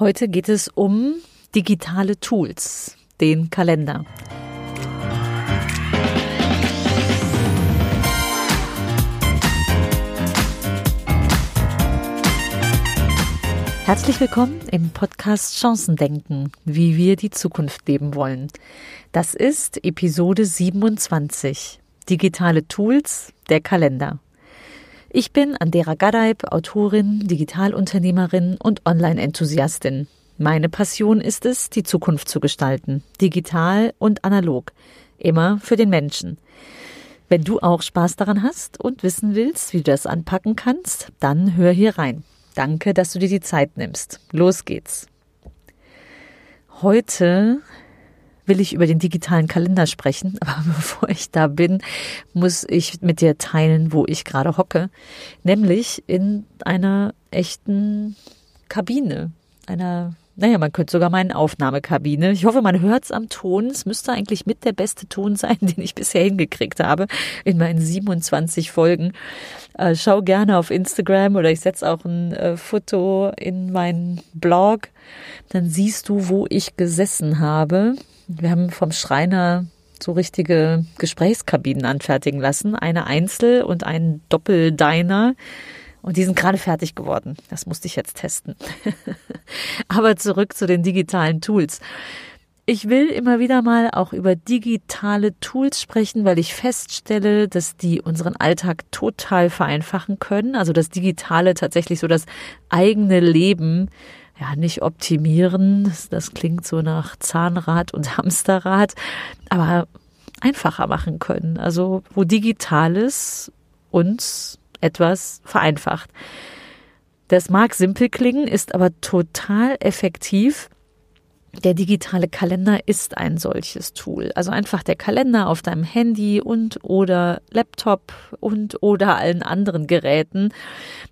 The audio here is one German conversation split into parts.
Heute geht es um digitale Tools, den Kalender. Herzlich willkommen im Podcast Chancendenken, wie wir die Zukunft leben wollen. Das ist Episode 27. Digitale Tools, der Kalender. Ich bin Andera Gadeib, Autorin, Digitalunternehmerin und Online-Enthusiastin. Meine Passion ist es, die Zukunft zu gestalten, digital und analog, immer für den Menschen. Wenn du auch Spaß daran hast und wissen willst, wie du das anpacken kannst, dann hör hier rein. Danke, dass du dir die Zeit nimmst. Los geht's. Heute will ich über den digitalen Kalender sprechen, aber bevor ich da bin, muss ich mit dir teilen, wo ich gerade hocke, nämlich in einer echten Kabine, einer naja, man könnte sogar meinen Aufnahmekabine. Ich hoffe, man hört es am Ton. Es müsste eigentlich mit der beste Ton sein, den ich bisher hingekriegt habe in meinen 27 Folgen. Äh, schau gerne auf Instagram oder ich setze auch ein äh, Foto in meinen Blog. Dann siehst du, wo ich gesessen habe. Wir haben vom Schreiner so richtige Gesprächskabinen anfertigen lassen. Eine Einzel- und ein Doppeldiner. Und die sind gerade fertig geworden. Das musste ich jetzt testen. Aber zurück zu den digitalen Tools. Ich will immer wieder mal auch über digitale Tools sprechen, weil ich feststelle, dass die unseren Alltag total vereinfachen können. Also das Digitale tatsächlich so das eigene Leben ja nicht optimieren. Das, das klingt so nach Zahnrad und Hamsterrad, aber einfacher machen können. Also wo Digitales uns etwas vereinfacht. Das mag simpel klingen, ist aber total effektiv. Der digitale Kalender ist ein solches Tool. Also einfach der Kalender auf deinem Handy und oder Laptop und oder allen anderen Geräten.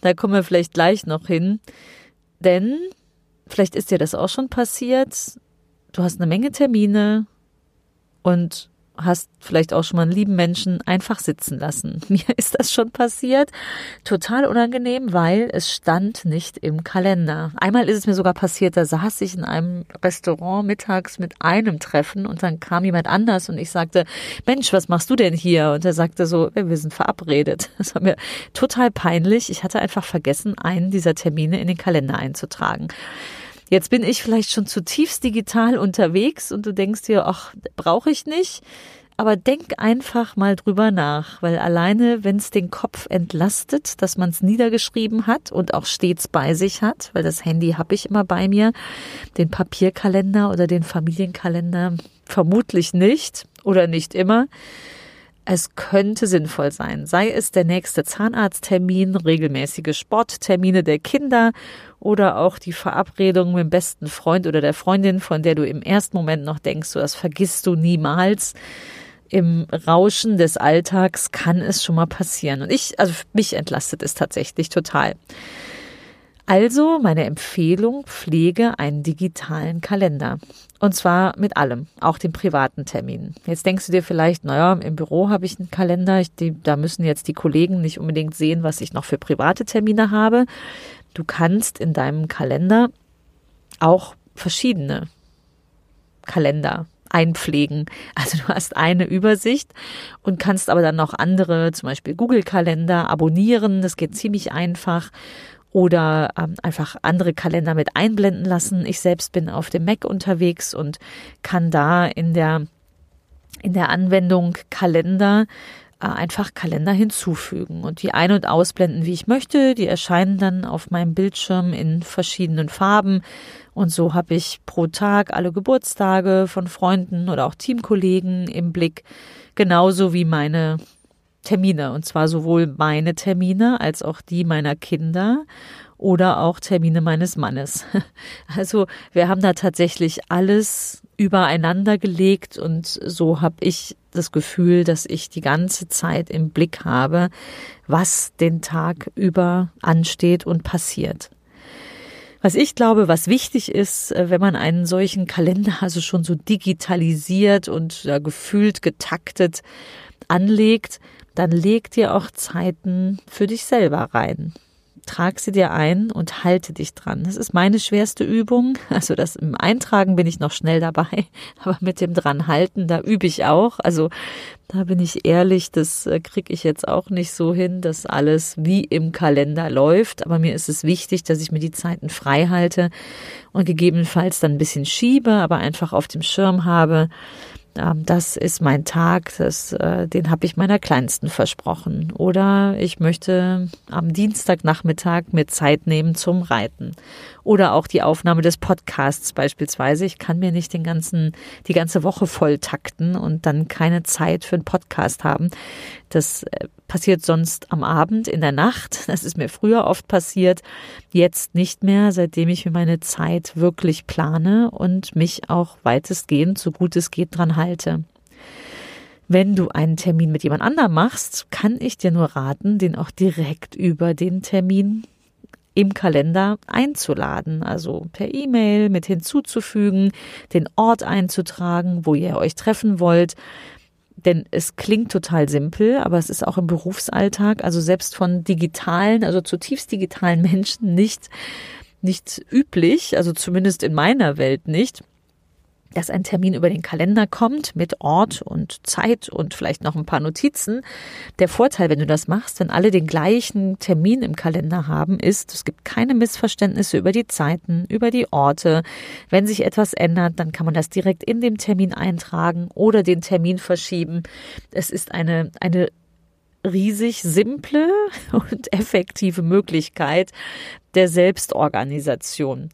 Da kommen wir vielleicht gleich noch hin. Denn vielleicht ist dir das auch schon passiert. Du hast eine Menge Termine und hast vielleicht auch schon mal einen lieben Menschen einfach sitzen lassen. Mir ist das schon passiert. Total unangenehm, weil es stand nicht im Kalender. Einmal ist es mir sogar passiert, da saß ich in einem Restaurant mittags mit einem Treffen und dann kam jemand anders und ich sagte, Mensch, was machst du denn hier? Und er sagte so, wir sind verabredet. Das war mir total peinlich. Ich hatte einfach vergessen, einen dieser Termine in den Kalender einzutragen. Jetzt bin ich vielleicht schon zutiefst digital unterwegs und du denkst dir, ach, brauche ich nicht. Aber denk einfach mal drüber nach, weil alleine, wenn es den Kopf entlastet, dass man es niedergeschrieben hat und auch stets bei sich hat, weil das Handy habe ich immer bei mir, den Papierkalender oder den Familienkalender vermutlich nicht oder nicht immer. Es könnte sinnvoll sein, sei es der nächste Zahnarzttermin, regelmäßige Sporttermine der Kinder oder auch die Verabredung mit dem besten Freund oder der Freundin, von der du im ersten Moment noch denkst, das vergisst du niemals. Im Rauschen des Alltags kann es schon mal passieren. Und ich, also mich entlastet es tatsächlich total. Also meine Empfehlung, pflege einen digitalen Kalender. Und zwar mit allem, auch den privaten Terminen. Jetzt denkst du dir vielleicht, naja, im Büro habe ich einen Kalender, ich, die, da müssen jetzt die Kollegen nicht unbedingt sehen, was ich noch für private Termine habe. Du kannst in deinem Kalender auch verschiedene Kalender einpflegen. Also du hast eine Übersicht und kannst aber dann noch andere, zum Beispiel Google-Kalender, abonnieren. Das geht ziemlich einfach oder ähm, einfach andere Kalender mit einblenden lassen. Ich selbst bin auf dem Mac unterwegs und kann da in der in der Anwendung Kalender äh, einfach Kalender hinzufügen und die ein- und ausblenden, wie ich möchte. Die erscheinen dann auf meinem Bildschirm in verschiedenen Farben. Und so habe ich pro Tag alle Geburtstage von Freunden oder auch Teamkollegen im Blick, genauso wie meine Termine, und zwar sowohl meine Termine als auch die meiner Kinder oder auch Termine meines Mannes. Also wir haben da tatsächlich alles übereinander gelegt und so habe ich das Gefühl, dass ich die ganze Zeit im Blick habe, was den Tag über ansteht und passiert. Was ich glaube, was wichtig ist, äh, wenn man einen solchen Kalender also schon so digitalisiert und ja, gefühlt getaktet anlegt, dann leg dir auch Zeiten für dich selber rein. trag sie dir ein und halte dich dran. Das ist meine schwerste Übung. Also das im Eintragen bin ich noch schnell dabei, aber mit dem dran halten, da übe ich auch. Also da bin ich ehrlich, das äh, kriege ich jetzt auch nicht so hin, dass alles wie im Kalender läuft. Aber mir ist es wichtig, dass ich mir die Zeiten frei halte und gegebenenfalls dann ein bisschen schiebe, aber einfach auf dem Schirm habe, das ist mein Tag, das, äh, den habe ich meiner Kleinsten versprochen. Oder ich möchte am Dienstagnachmittag mir Zeit nehmen zum Reiten. Oder auch die Aufnahme des Podcasts beispielsweise. Ich kann mir nicht den ganzen, die ganze Woche voll takten und dann keine Zeit für einen Podcast haben. Das äh, passiert sonst am Abend, in der Nacht. Das ist mir früher oft passiert. Jetzt nicht mehr, seitdem ich mir meine Zeit wirklich plane und mich auch weitestgehend, so gut es geht, dran halte. Wenn du einen Termin mit jemand anderem machst, kann ich dir nur raten, den auch direkt über den Termin im Kalender einzuladen, also per E-Mail mit hinzuzufügen, den Ort einzutragen, wo ihr euch treffen wollt. Denn es klingt total simpel, aber es ist auch im Berufsalltag, also selbst von digitalen, also zutiefst digitalen Menschen nicht, nicht üblich, also zumindest in meiner Welt nicht dass ein Termin über den Kalender kommt mit Ort und Zeit und vielleicht noch ein paar Notizen. Der Vorteil, wenn du das machst, wenn alle den gleichen Termin im Kalender haben, ist, es gibt keine Missverständnisse über die Zeiten, über die Orte. Wenn sich etwas ändert, dann kann man das direkt in dem Termin eintragen oder den Termin verschieben. Es ist eine, eine riesig simple und effektive Möglichkeit der Selbstorganisation.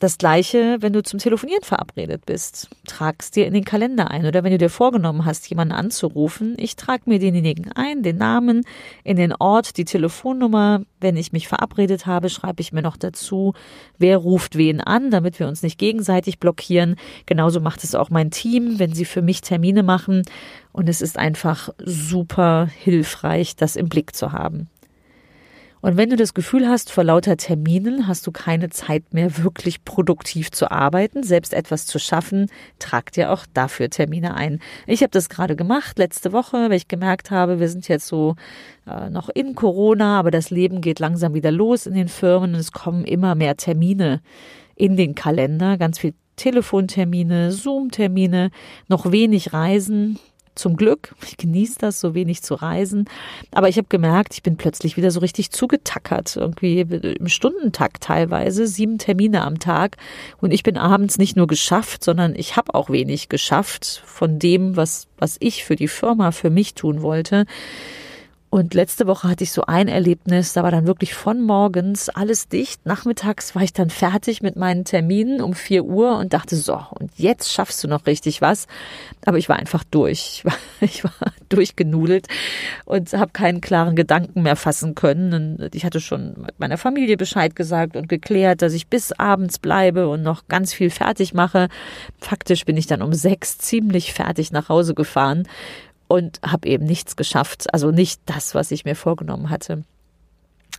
Das gleiche, wenn du zum Telefonieren verabredet bist. Tragst dir in den Kalender ein. Oder wenn du dir vorgenommen hast, jemanden anzurufen, ich trage mir denjenigen ein, den Namen, in den Ort, die Telefonnummer. Wenn ich mich verabredet habe, schreibe ich mir noch dazu, wer ruft wen an, damit wir uns nicht gegenseitig blockieren. Genauso macht es auch mein Team, wenn sie für mich Termine machen. Und es ist einfach super hilfreich, das im Blick zu haben. Und wenn du das Gefühl hast, vor lauter Terminen hast du keine Zeit mehr, wirklich produktiv zu arbeiten, selbst etwas zu schaffen, trag dir auch dafür Termine ein. Ich habe das gerade gemacht letzte Woche, weil ich gemerkt habe, wir sind jetzt so äh, noch in Corona, aber das Leben geht langsam wieder los in den Firmen und es kommen immer mehr Termine in den Kalender, ganz viel Telefontermine, Zoom-Termine, noch wenig Reisen. Zum Glück. Ich genieße das, so wenig zu reisen. Aber ich habe gemerkt, ich bin plötzlich wieder so richtig zugetackert. Irgendwie im Stundentakt teilweise, sieben Termine am Tag. Und ich bin abends nicht nur geschafft, sondern ich habe auch wenig geschafft von dem, was, was ich für die Firma, für mich tun wollte. Und letzte Woche hatte ich so ein Erlebnis, da war dann wirklich von morgens alles dicht. Nachmittags war ich dann fertig mit meinen Terminen um vier Uhr und dachte so, und jetzt schaffst du noch richtig was. Aber ich war einfach durch. Ich war, ich war durchgenudelt und habe keinen klaren Gedanken mehr fassen können. Und ich hatte schon mit meiner Familie Bescheid gesagt und geklärt, dass ich bis abends bleibe und noch ganz viel fertig mache. Faktisch bin ich dann um sechs ziemlich fertig nach Hause gefahren und habe eben nichts geschafft. Also nicht das, was ich mir vorgenommen hatte.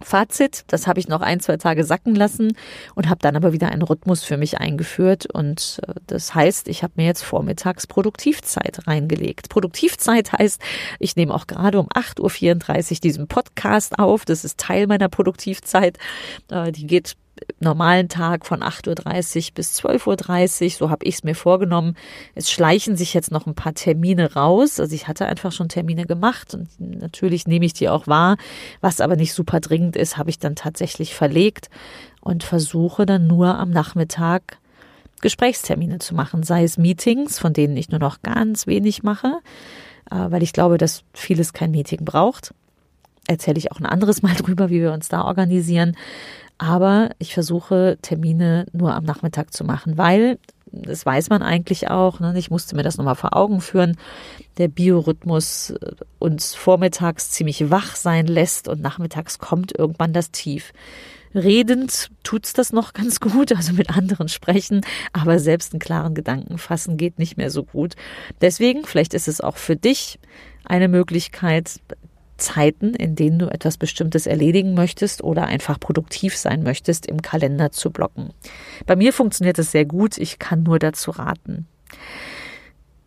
Fazit, das habe ich noch ein, zwei Tage sacken lassen und habe dann aber wieder einen Rhythmus für mich eingeführt. Und äh, das heißt, ich habe mir jetzt vormittags Produktivzeit reingelegt. Produktivzeit heißt, ich nehme auch gerade um 8.34 Uhr diesen Podcast auf. Das ist Teil meiner Produktivzeit. Äh, die geht normalen Tag von 8.30 Uhr bis 12.30 Uhr, so habe ich es mir vorgenommen. Es schleichen sich jetzt noch ein paar Termine raus. Also ich hatte einfach schon Termine gemacht und natürlich nehme ich die auch wahr. Was aber nicht super dringend ist, habe ich dann tatsächlich verlegt und versuche dann nur am Nachmittag Gesprächstermine zu machen, sei es Meetings, von denen ich nur noch ganz wenig mache, äh, weil ich glaube, dass vieles kein Meeting braucht erzähle ich auch ein anderes Mal drüber, wie wir uns da organisieren. Aber ich versuche Termine nur am Nachmittag zu machen, weil das weiß man eigentlich auch. Ne? Ich musste mir das nochmal vor Augen führen. Der Biorhythmus äh, uns vormittags ziemlich wach sein lässt und nachmittags kommt irgendwann das Tief. Redend tut's das noch ganz gut, also mit anderen sprechen, aber selbst einen klaren Gedanken fassen geht nicht mehr so gut. Deswegen, vielleicht ist es auch für dich eine Möglichkeit, Zeiten, in denen du etwas Bestimmtes erledigen möchtest oder einfach produktiv sein möchtest, im Kalender zu blocken. Bei mir funktioniert es sehr gut. Ich kann nur dazu raten.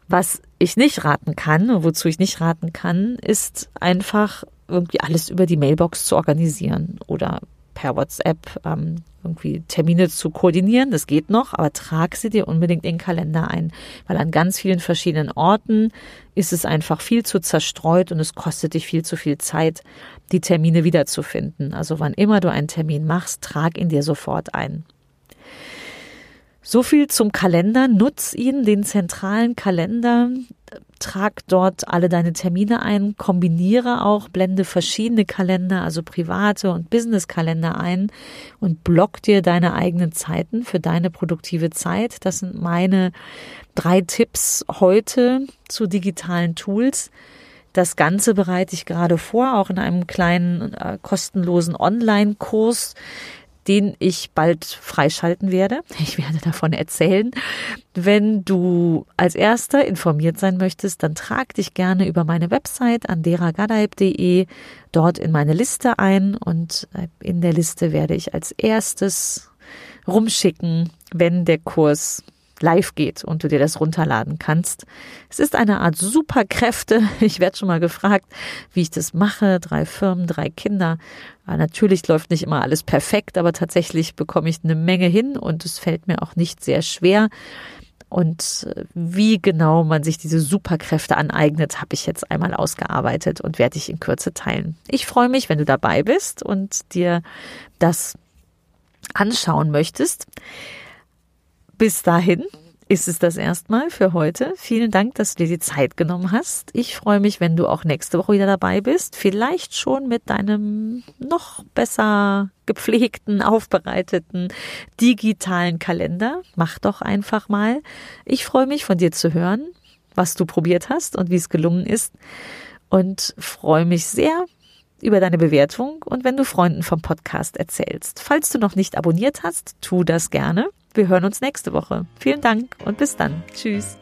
Was ich nicht raten kann, wozu ich nicht raten kann, ist einfach irgendwie alles über die Mailbox zu organisieren oder per WhatsApp ähm, irgendwie Termine zu koordinieren. Das geht noch, aber trag sie dir unbedingt in den Kalender ein, weil an ganz vielen verschiedenen Orten ist es einfach viel zu zerstreut und es kostet dich viel zu viel Zeit, die Termine wiederzufinden. Also wann immer du einen Termin machst, trag ihn dir sofort ein. So viel zum Kalender. Nutz ihn, den zentralen Kalender. Trag dort alle deine Termine ein. Kombiniere auch, blende verschiedene Kalender, also private und Business-Kalender ein und block dir deine eigenen Zeiten für deine produktive Zeit. Das sind meine drei Tipps heute zu digitalen Tools. Das Ganze bereite ich gerade vor, auch in einem kleinen äh, kostenlosen Online-Kurs den ich bald freischalten werde. Ich werde davon erzählen. Wenn du als Erster informiert sein möchtest, dann trag dich gerne über meine Website anderagadaib.de dort in meine Liste ein und in der Liste werde ich als erstes rumschicken, wenn der Kurs live geht und du dir das runterladen kannst. Es ist eine Art Superkräfte. Ich werde schon mal gefragt, wie ich das mache. Drei Firmen, drei Kinder. Natürlich läuft nicht immer alles perfekt, aber tatsächlich bekomme ich eine Menge hin und es fällt mir auch nicht sehr schwer. Und äh, wie genau man sich diese Superkräfte aneignet, habe ich jetzt einmal ausgearbeitet und werde ich in Kürze teilen. Ich freue mich, wenn du dabei bist und dir das anschauen möchtest. Bis dahin ist es das erstmal für heute. Vielen Dank, dass du dir die Zeit genommen hast. Ich freue mich, wenn du auch nächste Woche wieder dabei bist. Vielleicht schon mit deinem noch besser gepflegten, aufbereiteten digitalen Kalender. Mach doch einfach mal. Ich freue mich von dir zu hören, was du probiert hast und wie es gelungen ist. Und freue mich sehr, über deine Bewertung und wenn du Freunden vom Podcast erzählst. Falls du noch nicht abonniert hast, tu das gerne. Wir hören uns nächste Woche. Vielen Dank und bis dann. Tschüss.